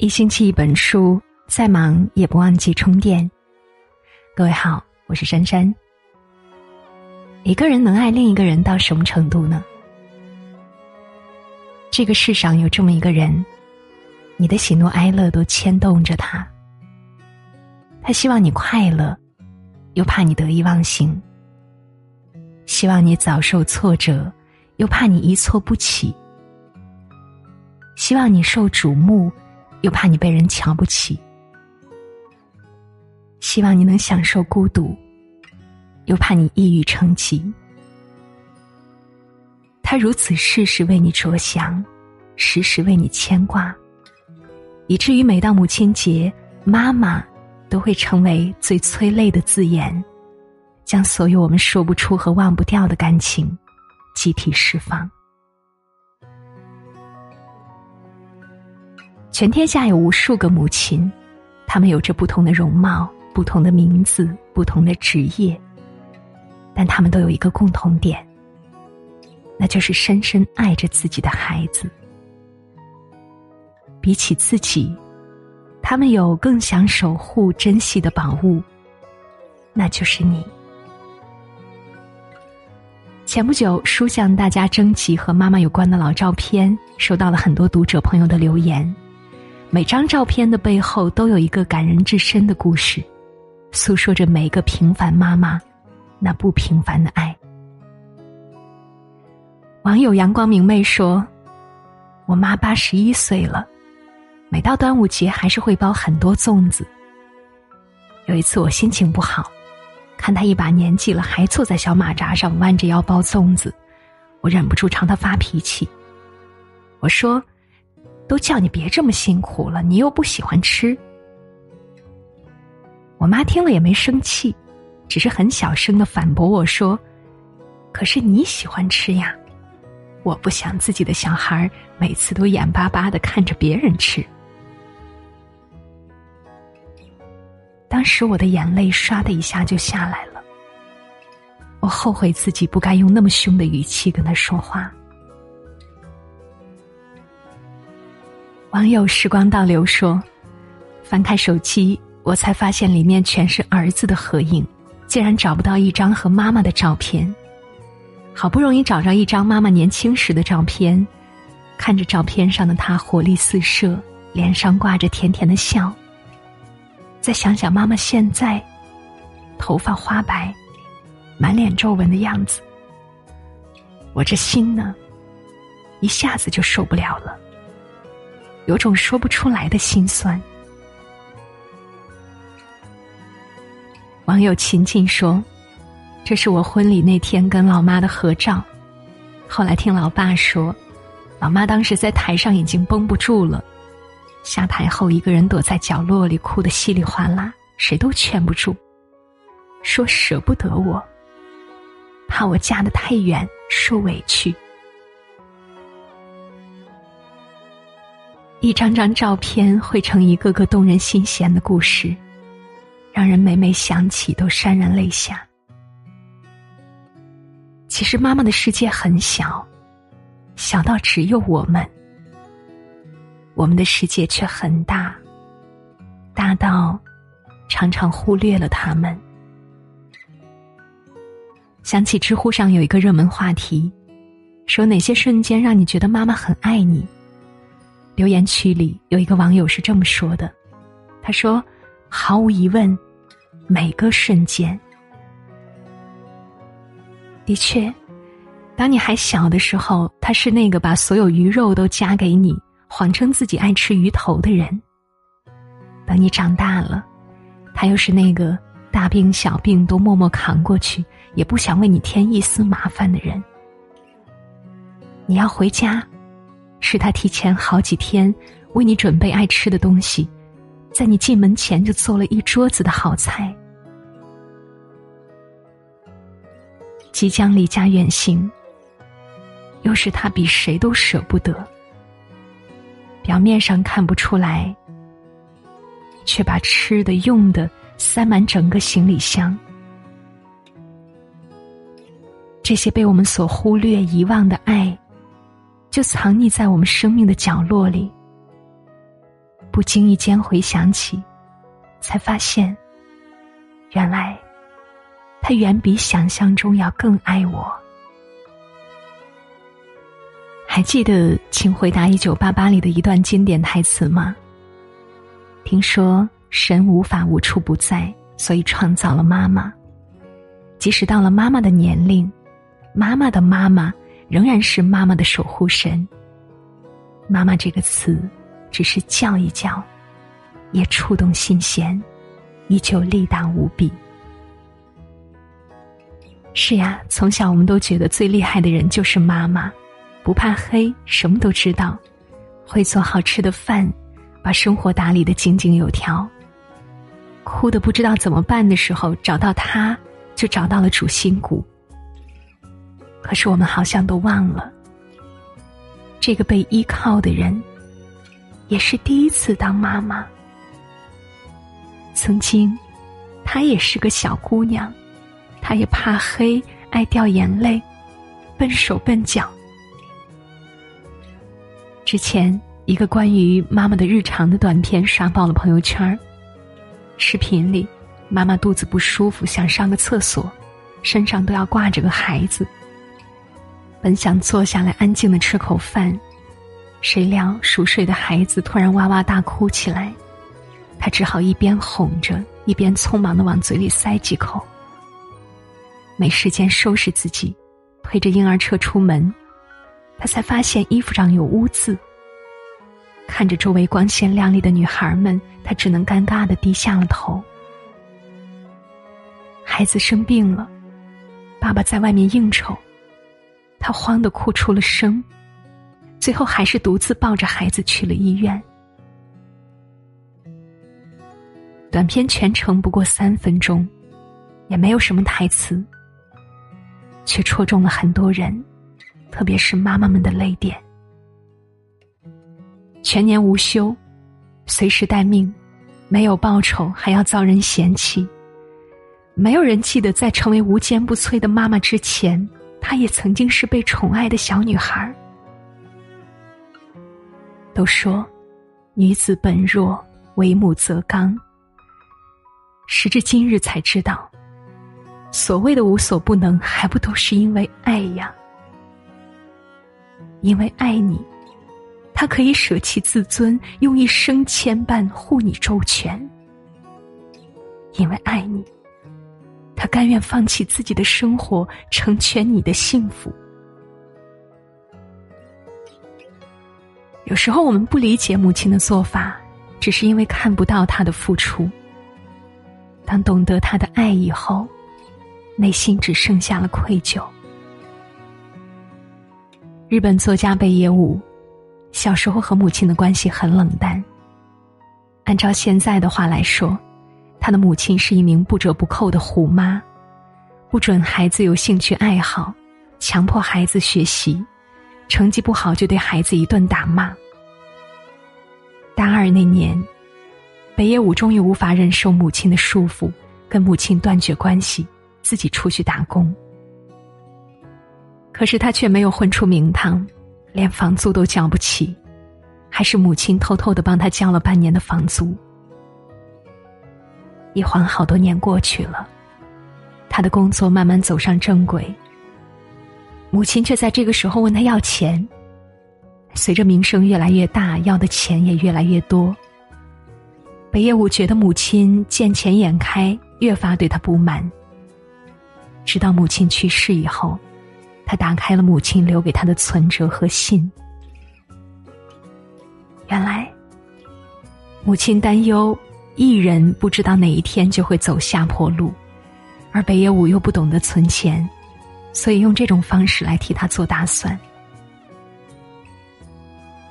一星期一本书，再忙也不忘记充电。各位好，我是珊珊。一个人能爱另一个人到什么程度呢？这个世上有这么一个人，你的喜怒哀乐都牵动着他。他希望你快乐，又怕你得意忘形；希望你早受挫折，又怕你一挫不起；希望你受瞩目。又怕你被人瞧不起，希望你能享受孤独；又怕你抑郁成疾。他如此事事为你着想，时时为你牵挂，以至于每到母亲节，妈妈都会成为最催泪的字眼，将所有我们说不出和忘不掉的感情集体释放。全天下有无数个母亲，她们有着不同的容貌、不同的名字、不同的职业，但她们都有一个共同点，那就是深深爱着自己的孩子。比起自己，他们有更想守护、珍惜的宝物，那就是你。前不久，书向大家征集和妈妈有关的老照片，收到了很多读者朋友的留言。每张照片的背后都有一个感人至深的故事，诉说着每个平凡妈妈那不平凡的爱。网友阳光明媚说：“我妈八十一岁了，每到端午节还是会包很多粽子。有一次我心情不好，看她一把年纪了还坐在小马扎上弯着腰包粽子，我忍不住朝她发脾气。我说。”都叫你别这么辛苦了，你又不喜欢吃。我妈听了也没生气，只是很小声的反驳我说：“可是你喜欢吃呀，我不想自己的小孩每次都眼巴巴的看着别人吃。”当时我的眼泪唰的一下就下来了，我后悔自己不该用那么凶的语气跟他说话。网友时光倒流说：“翻开手机，我才发现里面全是儿子的合影，竟然找不到一张和妈妈的照片。好不容易找着一张妈妈年轻时的照片，看着照片上的她活力四射，脸上挂着甜甜的笑。再想想妈妈现在，头发花白，满脸皱纹的样子，我这心呢，一下子就受不了了。”有种说不出来的心酸。网友秦静说：“这是我婚礼那天跟老妈的合照。后来听老爸说，老妈当时在台上已经绷不住了，下台后一个人躲在角落里哭得稀里哗啦，谁都劝不住，说舍不得我，怕我嫁得太远受委屈。”一张张照片汇成一个个动人心弦的故事，让人每每想起都潸然泪下。其实妈妈的世界很小，小到只有我们；我们的世界却很大，大到常常忽略了他们。想起知乎上有一个热门话题，说哪些瞬间让你觉得妈妈很爱你？留言区里有一个网友是这么说的：“他说，毫无疑问，每个瞬间。的确，当你还小的时候，他是那个把所有鱼肉都夹给你，谎称自己爱吃鱼头的人；等你长大了，他又是那个大病小病都默默扛过去，也不想为你添一丝麻烦的人。你要回家。”是他提前好几天为你准备爱吃的东西，在你进门前就做了一桌子的好菜。即将离家远行，又是他比谁都舍不得。表面上看不出来，却把吃的用的塞满整个行李箱。这些被我们所忽略、遗忘的爱。就藏匿在我们生命的角落里，不经意间回想起，才发现，原来他远比想象中要更爱我。还记得《请回答一九八八》里的一段经典台词吗？听说神无法无处不在，所以创造了妈妈。即使到了妈妈的年龄，妈妈的妈妈仍然是妈妈的守护神。妈妈这个词，只是叫一叫，也触动心弦，依旧力大无比。是呀，从小我们都觉得最厉害的人就是妈妈，不怕黑，什么都知道，会做好吃的饭，把生活打理的井井有条。哭的不知道怎么办的时候，找到她，就找到了主心骨。可是我们好像都忘了。这个被依靠的人，也是第一次当妈妈。曾经，她也是个小姑娘，她也怕黑，爱掉眼泪，笨手笨脚。之前，一个关于妈妈的日常的短片刷爆了朋友圈视频里，妈妈肚子不舒服，想上个厕所，身上都要挂着个孩子。本想坐下来安静的吃口饭，谁料熟睡的孩子突然哇哇大哭起来，他只好一边哄着，一边匆忙的往嘴里塞几口。没时间收拾自己，推着婴儿车出门，他才发现衣服上有污渍。看着周围光鲜亮丽的女孩们，他只能尴尬的低下了头。孩子生病了，爸爸在外面应酬。他慌得哭出了声，最后还是独自抱着孩子去了医院。短片全程不过三分钟，也没有什么台词，却戳中了很多人，特别是妈妈们的泪点。全年无休，随时待命，没有报酬还要遭人嫌弃，没有人记得在成为无坚不摧的妈妈之前。她也曾经是被宠爱的小女孩。都说，女子本弱，为母则刚。时至今日才知道，所谓的无所不能，还不都是因为爱呀？因为爱你，她可以舍弃自尊，用一生牵绊护你周全。因为爱你。他甘愿放弃自己的生活，成全你的幸福。有时候我们不理解母亲的做法，只是因为看不到她的付出。当懂得她的爱以后，内心只剩下了愧疚。日本作家北野武，小时候和母亲的关系很冷淡。按照现在的话来说。他的母亲是一名不折不扣的虎妈，不准孩子有兴趣爱好，强迫孩子学习，成绩不好就对孩子一顿打骂。大二那年，北野武终于无法忍受母亲的束缚，跟母亲断绝关系，自己出去打工。可是他却没有混出名堂，连房租都交不起，还是母亲偷偷的帮他交了半年的房租。一晃好多年过去了，他的工作慢慢走上正轨。母亲却在这个时候问他要钱。随着名声越来越大，要的钱也越来越多。北野武觉得母亲见钱眼开，越发对他不满。直到母亲去世以后，他打开了母亲留给他的存折和信。原来，母亲担忧。艺人不知道哪一天就会走下坡路，而北野武又不懂得存钱，所以用这种方式来替他做打算。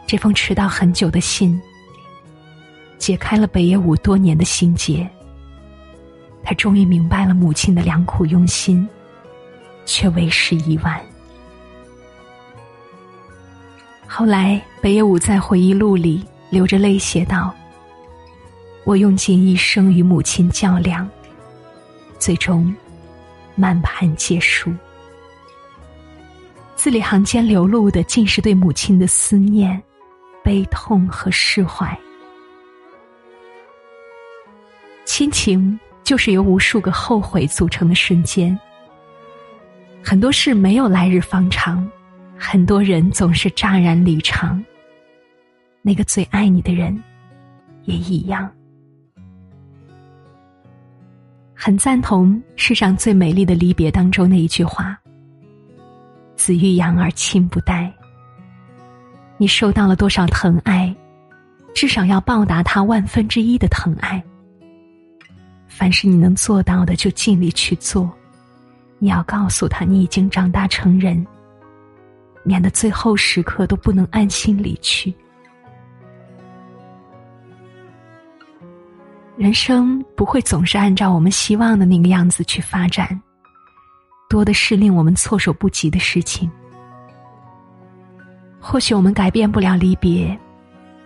这封迟到很久的信，解开了北野武多年的心结。他终于明白了母亲的良苦用心，却为时已晚。后来，北野武在回忆录里流着泪写道。我用尽一生与母亲较量，最终满盘皆输。字里行间流露的，尽是对母亲的思念、悲痛和释怀。亲情就是由无数个后悔组成的瞬间。很多事没有来日方长，很多人总是乍然离场。那个最爱你的人，也一样。很赞同世上最美丽的离别当中那一句话：“子欲养而亲不待。”你受到了多少疼爱，至少要报答他万分之一的疼爱。凡是你能做到的，就尽力去做。你要告诉他，你已经长大成人，免得最后时刻都不能安心离去。人生不会总是按照我们希望的那个样子去发展，多的是令我们措手不及的事情。或许我们改变不了离别，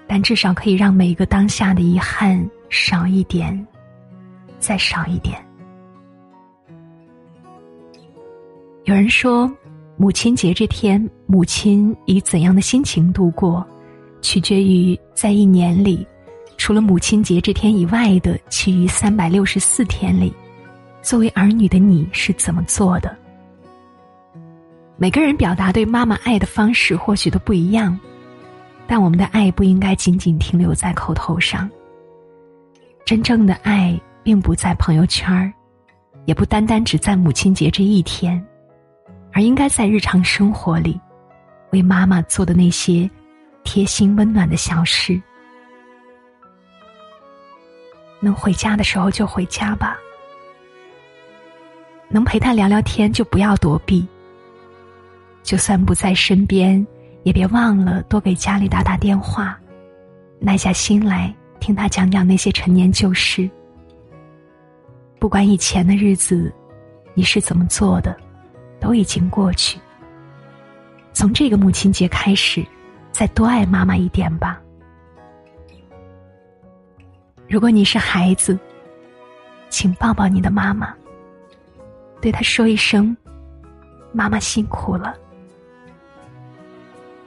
但至少可以让每一个当下的遗憾少一点，再少一点。有人说，母亲节这天，母亲以怎样的心情度过，取决于在一年里。除了母亲节这天以外的其余三百六十四天里，作为儿女的你是怎么做的？每个人表达对妈妈爱的方式或许都不一样，但我们的爱不应该仅仅停留在口头上。真正的爱并不在朋友圈儿，也不单单只在母亲节这一天，而应该在日常生活里，为妈妈做的那些贴心温暖的小事。能回家的时候就回家吧，能陪他聊聊天就不要躲避。就算不在身边，也别忘了多给家里打打电话，耐下心来听他讲讲那些陈年旧事。不管以前的日子你是怎么做的，都已经过去。从这个母亲节开始，再多爱妈妈一点吧。如果你是孩子，请抱抱你的妈妈，对她说一声：“妈妈辛苦了。”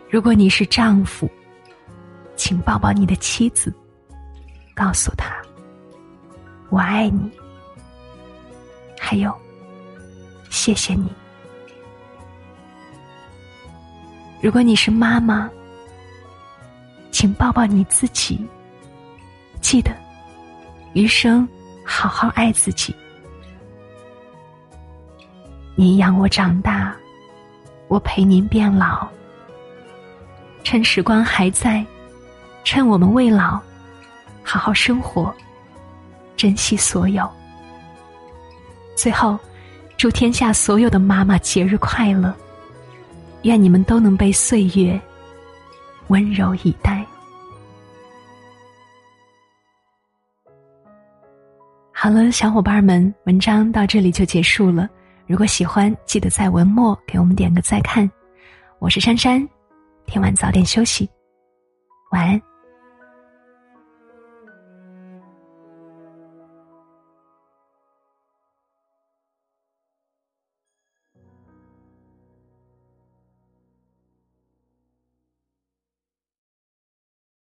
如果你是丈夫，请抱抱你的妻子，告诉她：“我爱你。”还有，谢谢你。如果你是妈妈，请抱抱你自己，记得。余生，好好爱自己。您养我长大，我陪您变老。趁时光还在，趁我们未老，好好生活，珍惜所有。最后，祝天下所有的妈妈节日快乐！愿你们都能被岁月温柔以待。好了，小伙伴们，文章到这里就结束了。如果喜欢，记得在文末给我们点个再看。我是珊珊，听晚早点休息，晚安。